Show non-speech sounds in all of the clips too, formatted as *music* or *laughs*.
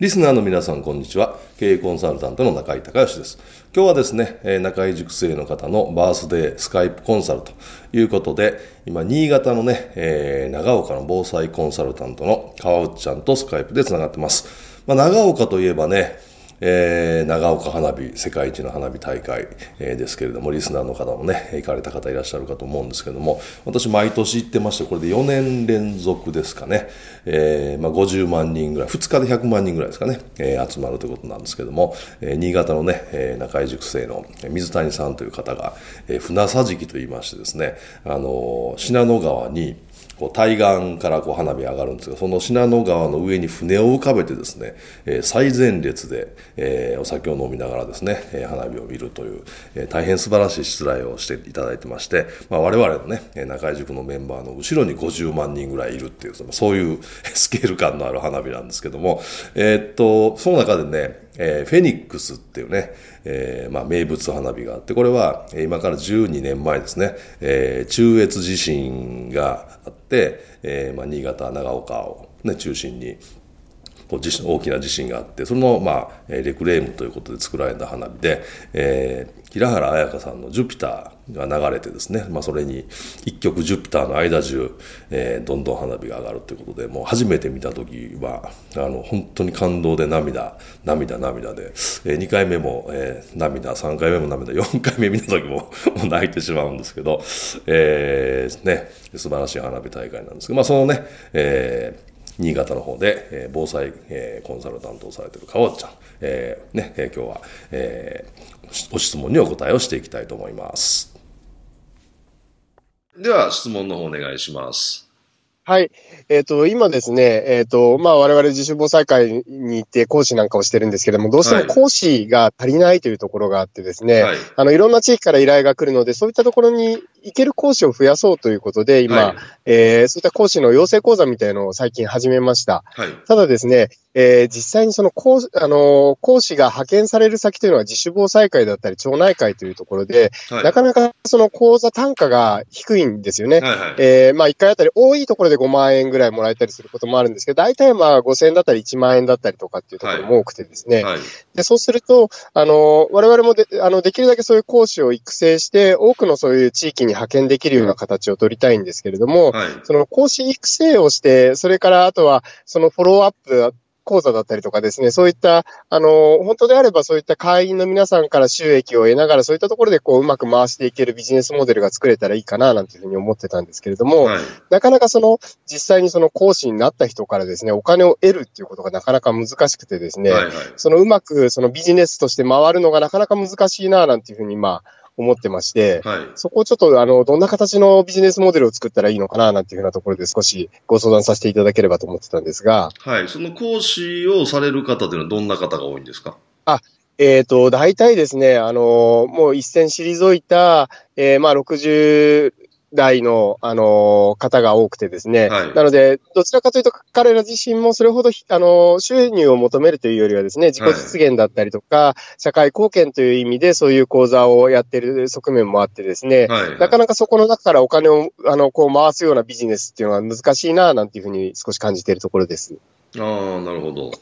リスナーの皆さん、こんにちは。経営コンサルタントの中井隆義です。今日はですね、中井塾生の方のバースデースカイプコンサルということで、今、新潟のね、えー、長岡の防災コンサルタントの川内ちゃんとスカイプで繋がってます。まあ、長岡といえばね、えー、長岡花火、世界一の花火大会、えー、ですけれども、リスナーの方もね、行かれた方いらっしゃるかと思うんですけども、私毎年行ってまして、これで4年連続ですかね、えー、まあ、50万人ぐらい、2日で100万人ぐらいですかね、え、集まるということなんですけども、え、新潟のね、え、中井塾生の水谷さんという方が、えー、船桟敷と言いましてですね、あの、信濃川に、こう対岸からこう花火上がるんですが、その信濃川の上に船を浮かべてですね、えー、最前列で、えー、お酒を飲みながらですね、えー、花火を見るという、えー、大変素晴らしい出題をしていただいてまして、まあ、我々のね、中井塾のメンバーの後ろに50万人ぐらいいるっていう、そういう *laughs* スケール感のある花火なんですけども、えー、っと、その中でね、えー、フェニックスっていうね、えー、まあ、名物花火があって、これは今から12年前ですね、えー、中越地震があって、えー、まあ、新潟、長岡を、ね、中心にこう地震大きな地震があってその、まあ、レクレームということで作られた花火で、えー、平原綾香さんの「ジュピター」が流れてですね、まあ、それに一曲「ジュピター」の間中、えー、どんどん花火が上がるということでもう初めて見た時はあの本当に感動で涙涙涙で、えー、2回目も、えー、涙3回目も涙4回目見た時も *laughs* もう泣いてしまうんですけど、えーね、素晴らしい花火大会なんですけど、まあ、そのね、えー新潟の方で、えー、防災、えー、コンサルタントをされている川内ちゃん、えーねえー、今日は、えー、ご質問にお答えをしていきたいと思います。では、質問の方お願いします。はい。えっ、ー、と、今ですね、えっ、ー、と、まあ、我々自主防災会に行って講師なんかをしてるんですけども、どうしても講師が足りないというところがあってですね、はい、あの、いろんな地域から依頼が来るので、そういったところに行ける講師を増やそうということで、今、はい、えー、そういった講師の養成講座みたいなのを最近始めました。はい、ただですね、えー、実際にその講、あの講師が派遣される先というのは自主防災会だったり町内会というところで、はい、なかなかその講座単価が低いんですよね。はいはい、えー、まあ1回あたり多いところで5万円ぐらいもらえたりすることもあるんですけど、大体まあ5000円だったり1万円だったりとかっていうところも多くてですね。はい、でそうすると、あの、我々もであのできるだけそういう講師を育成して、多くのそういう地域に派遣できるような形を取りたいんですけれども、はい、その講師育成をして、それからあとはそのフォローアップ講座だったりとかですね、そういった、あの、本当であればそういった会員の皆さんから収益を得ながら、そういったところでこう、うまく回していけるビジネスモデルが作れたらいいかな、なんていうふうに思ってたんですけれども、はい、なかなかその、実際にその講師になった人からですね、お金を得るっていうことがなかなか難しくてですね、はいはい、そのうまくそのビジネスとして回るのがなかなか難しいな、なんていうふうに、まあ、思ってまして、はい、そこをちょっと、あの、どんな形のビジネスモデルを作ったらいいのかな、なんていうふうなところで少しご相談させていただければと思ってたんですが。はい。その講師をされる方というのはどんな方が多いんですか？あ、えっ、ー、と、大体ですね、あの、もう一線退いた、えー、まあ、60代の、あの、方が多くてですね。はい、なので、どちらかというと、彼ら自身もそれほど、あの、収入を求めるというよりはですね、自己実現だったりとか、はい、社会貢献という意味で、そういう講座をやってる側面もあってですね、はい、なかなかそこの中からお金を、あの、こう回すようなビジネスっていうのは難しいな、なんていうふうに少し感じているところです。ああ、なるほど。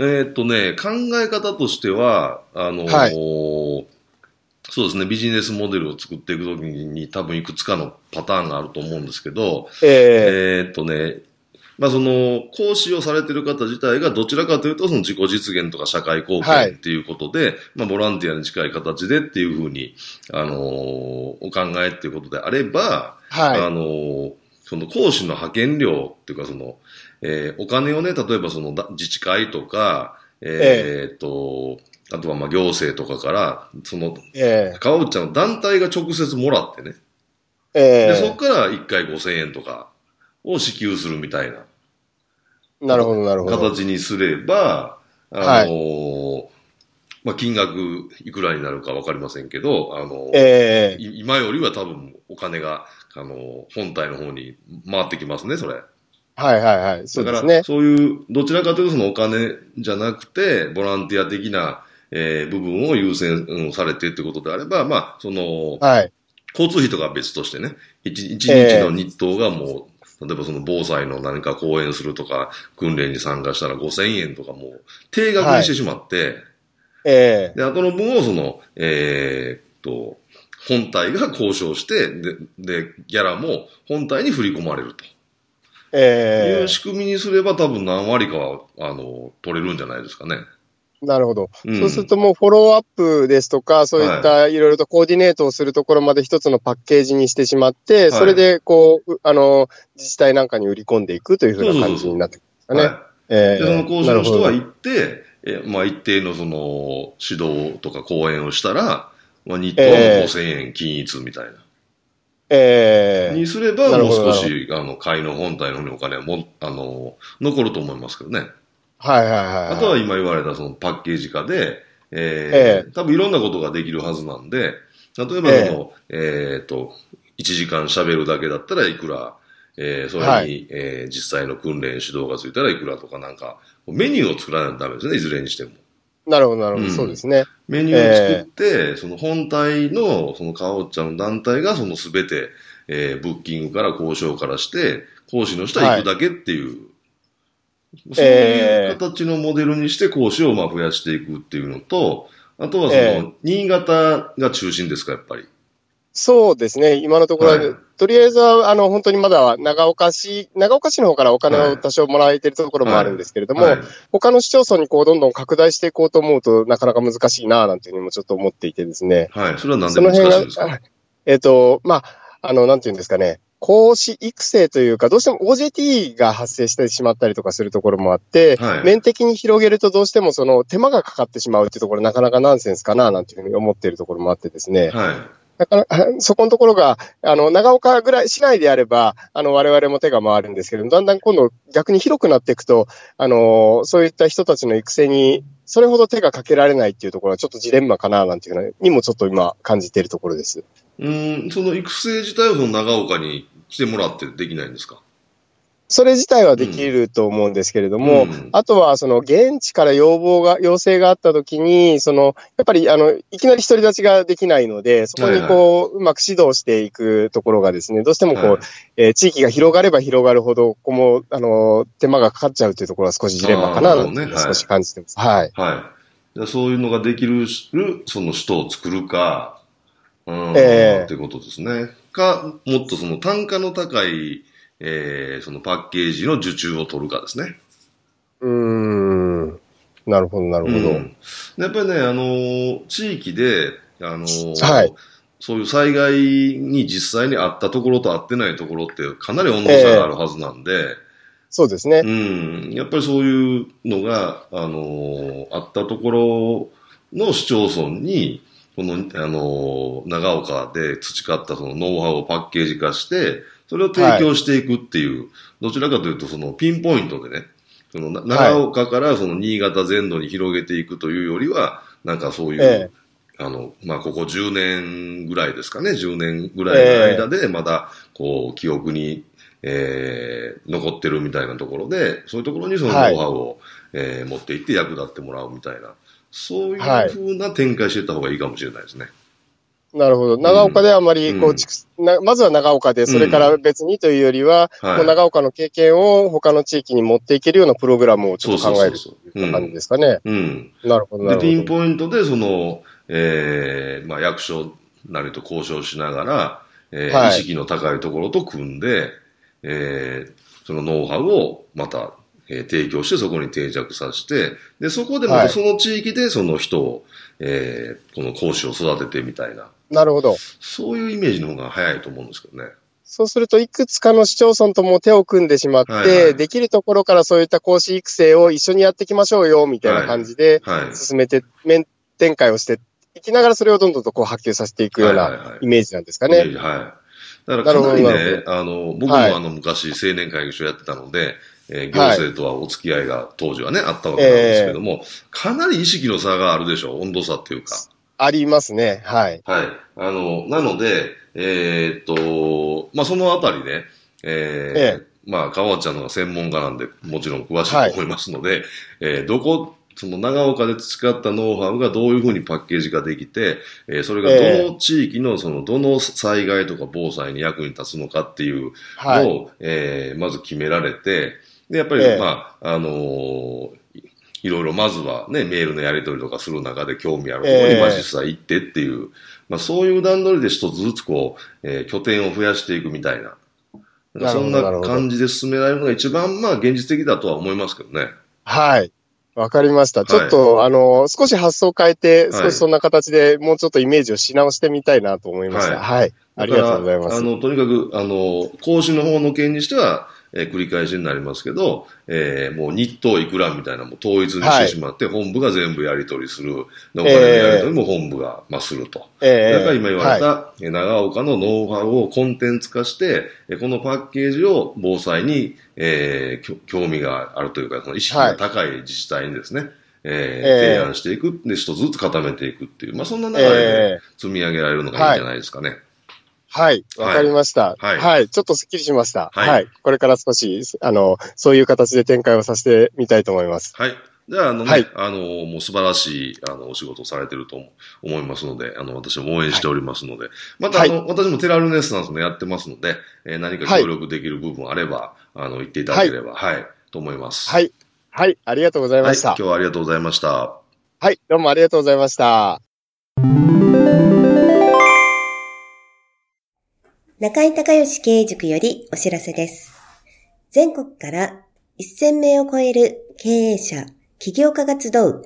えー、っとね、考え方としては、あのーはいそうですね、ビジネスモデルを作っていくときに多分いくつかのパターンがあると思うんですけど、えー、えー、っとね、まあその、講師をされてる方自体がどちらかというとその自己実現とか社会貢献っていうことで、はい、まあボランティアに近い形でっていうふうに、あのー、お考えっていうことであれば、はい、あのー、その講師の派遣料っていうか、その、えー、お金をね、例えばその自治会とか、えー、っと、あとはまあ行政とかから、その、えー、川内ちゃんの団体が直接もらってね。えー、で、そこから1回5000円とかを支給するみたいな。なるほど、なるほど。形にすれば、あのーはい、まあ、金額いくらになるかわかりませんけど、あのー、えー、今よりは多分お金が、あのー、本体の方に回ってきますね、それ。はいはいはい。そうですね。だから、そういう、どちらかというとそのお金じゃなくて、ボランティア的な、えー、部分を優先されてってことであれば、まあ、その、はい。交通費とかは別としてね、一一日の日当がもう、例えばその防災の何か講演するとか、訓練に参加したら5000円とかもう、定額にしてしまって、はい、ええー、で、後の分をその、えー、っと、本体が交渉して、で、で、ギャラも本体に振り込まれると。ええー、いう仕組みにすれば多分何割かは、あの、取れるんじゃないですかね。なるほど、うん、そうするともうフォローアップですとか、そういったいろいろとコーディネートをするところまで一つのパッケージにしてしまって、はい、それでこう、あの、自治体なんかに売り込んでいくというふうな感じになってくるんですかね。えー、その講師の人が行って、えまあ一定のその指導とか講演をしたら、まあ日当は5000円均一みたいな。ええー、にすれば、もう少し、あの、会の本体の方にお金はも、あの、残ると思いますけどね。はいはいはい。あとは今言われたそのパッケージ化で、えー、えー、多分いろんなことができるはずなんで、例えばその、えー、えー、と、1時間喋るだけだったらいくら、えー、それに、はい、えー、実際の訓練指導がついたらいくらとかなんか、メニューを作らないとダメですね、いずれにしても。なるほど、なるほど、うん、そうですね。メニューを作って、えー、その本体の、その川尾ちゃんの団体がそのすべて、えー、ブッキングから交渉からして、講師の人は行くだけっていう、はいそういう形のモデルにして講師をまあ増やしていくっていうのと、あとはその、新潟が中心ですか、やっぱり。そうですね、今のところは、はい、とりあえずは、あの、本当にまだ長岡市、長岡市の方からお金を多少もらえてるところもあるんですけれども、はい。はい、他の市町村にこう、どんどん拡大していこうと思うとなかなか難しいな、なんていうふうにもちょっと思っていてですね。はい、それはなんで難しいんですか？えっ、ー、と、まあ、あの、なんていうんですかね、講師育成というか、どうしても OJT が発生してしまったりとかするところもあって、はい、面的に広げるとどうしてもその手間がかかってしまうっていうところなかなかナンセンスかななんていうふうに思っているところもあってですね。はい。だから、*laughs* そこのところが、あの、長岡ぐらい、市内であれば、あの、我々も手が回るんですけど、だんだん今度逆に広くなっていくと、あの、そういった人たちの育成に、それほど手がかけられないっていうところはちょっとジレンマかな、なんていうのにもちょっと今感じているところです。うん、その育成自体をその長岡に来てもらってできないんですか？それ自体はできると思うんですけれども、うん、あとはその現地から要望が、要請があったときに、その、やっぱりあの、いきなり独り立ちができないので、そこにこう、はいはい、うまく指導していくところがですね、どうしてもこう、はい、えー、地域が広がれば広がるほど、ここも、あの、手間がかかっちゃうというところは少しジレンマかな、と、ね、少し感じてます。はい。はい。そういうのができる、その人を作るか、うん、ええー、ってことですね。か、もっとその単価の高い、えー、そのパッケージの受注を取るかですね。うん。なるほど、なるほど、うん。やっぱりね、あの、地域で、あの、はい。そういう災害に実際にあったところとあってないところってかなり温度差があるはずなんで、えー、そうですね。うん。やっぱりそういうのが、あの、あったところの市町村に、この、あの、長岡で培ったそのノウハウをパッケージ化して、それを提供していくっていう、はい、どちらかというとそのピンポイントでね、その長岡からその新潟全土に広げていくというよりは、なんかそういう、ええ、あの、まあ、ここ10年ぐらいですかね、10年ぐらいの間で、まだ、こう、記憶に、えー、残ってるみたいなところで、そういうところにそのノウハウを、はい、えー、持っていって役立ってもらうみたいな。そういうふうな展開していった方がいいかもしれないですね。なるほど。長岡であまり、こう、うん、まずは長岡で、それから別にというよりは、うんはい、長岡の経験を他の地域に持っていけるようなプログラムをちょっと考えるという感じですかね。うん。なるほど、なるほど。ピンポイントで、その、ええー、まあ、役所なりと交渉しながら、えー、はい、意識の高いところと組んで、ええー、そのノウハウをまたえー、提供してそこに定着させて、で、そこでまたその地域でその人を、はい、えー、この講師を育ててみたいな。なるほど。そういうイメージの方が早いと思うんですけどね。そうすると、いくつかの市町村とも手を組んでしまって、はいはい、できるところからそういった講師育成を一緒にやっていきましょうよ、みたいな感じで、進めて、面展開をしていきながらそれをどんどんとこう波及させていくようなイメージなんですかね。はい、はいはい、だからかなりね、あの、僕もあの昔青年会議所やってたので、えー、行政とはお付き合いが当時はね、あったわけなんですけども、えー、かなり意識の差があるでしょ、温度差っていうか。ありますね、はい。はい。あの、なので、えー、っと、まあ、そのあたりね、えー、ええ、まあ、川ちゃんのが専門家なんで、もちろん詳しいと思いますので、はい、えー、どこ、その長岡で培ったノウハウがどういうふうにパッケージ化できて、えー、それがどの地域のそのどの災害とか防災に役に立つのかっていうのを、はい、えー、まず決められて、で、やっぱり、まあ、あのー、いろいろまずはね、メールのやり取りとかする中で興味あるところに、まあ実際行ってっていう、まあそういう段取りで一つずつこう、えー、拠点を増やしていくみたいな。そんな感じで進められるのが一番まあ現実的だとは思いますけどね。はい。わかりました。ちょっと、はい、あの、少し発想変えて、少しそんな形でもうちょっとイメージをし直してみたいなと思いました。はい。はい、ありがとうございます。あの、とにかく、あの、講師の方の件にしては、えー、繰り返しになりますけど、えー、もう日当いくらみたいなも統一にしてしまって、はい、本部が全部やり取りする、お金のやり取りも本部が、まあ、すると。えー、だから今言われた、はい、長岡のノウハウをコンテンツ化して、このパッケージを防災に、えー、興味があるというか、その意識が高い自治体にですね、はい、えー、提案していく、で、一つずつ固めていくっていう、まあ、そんな流れで積み上げられるのがいいんじゃないですかね。はい、わかりました、はい。はい。ちょっとスッキリしました。はい。はい、これから少し、あの、そういう形で展開をさせてみたいと思います。はい。じゃあ、あのね、はい、あの、もう素晴らしい、あの、お仕事をされてると思いますので、あの、私も応援しておりますので、はい、また、あの、私もテラルネッサンスもやってますので、えー、何か協力できる部分あれば、あの、言っていただければ、はい、と思います。はい。はい、ありがとうございました。今日はありがとうございました。はい、どうもありがとうございました。中井隆義経営塾よりお知らせです。全国から1000名を超える経営者、起業家が集う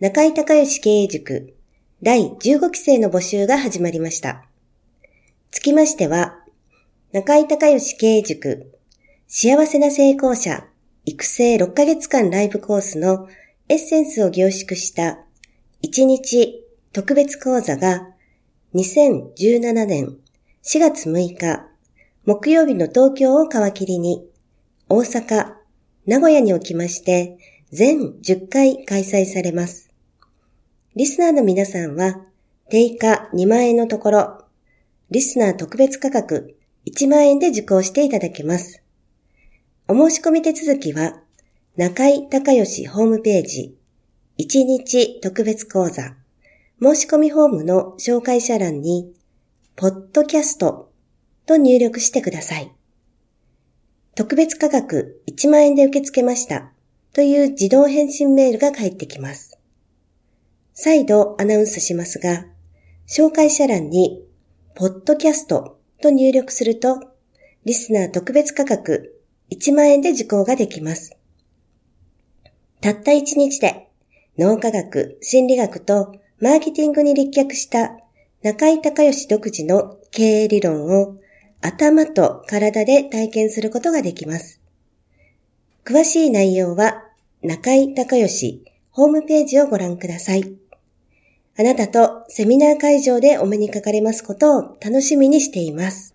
中井隆義経営塾第15期生の募集が始まりました。つきましては、中井隆義経営塾幸せな成功者育成6ヶ月間ライブコースのエッセンスを凝縮した1日特別講座が2017年4月6日、木曜日の東京を皮切りに、大阪、名古屋におきまして、全10回開催されます。リスナーの皆さんは、定価2万円のところ、リスナー特別価格1万円で受講していただけます。お申し込み手続きは、中井隆義ホームページ、1日特別講座、申し込みフォームの紹介者欄に、ポッドキャストと入力してください。特別価格1万円で受け付けましたという自動返信メールが返ってきます。再度アナウンスしますが、紹介者欄に、ポッドキャストと入力すると、リスナー特別価格1万円で受講ができます。たった1日で脳科学、心理学とマーケティングに立脚した中井隆義独自の経営理論を頭と体で体験することができます。詳しい内容は中井隆義ホームページをご覧ください。あなたとセミナー会場でお目にかかれますことを楽しみにしています。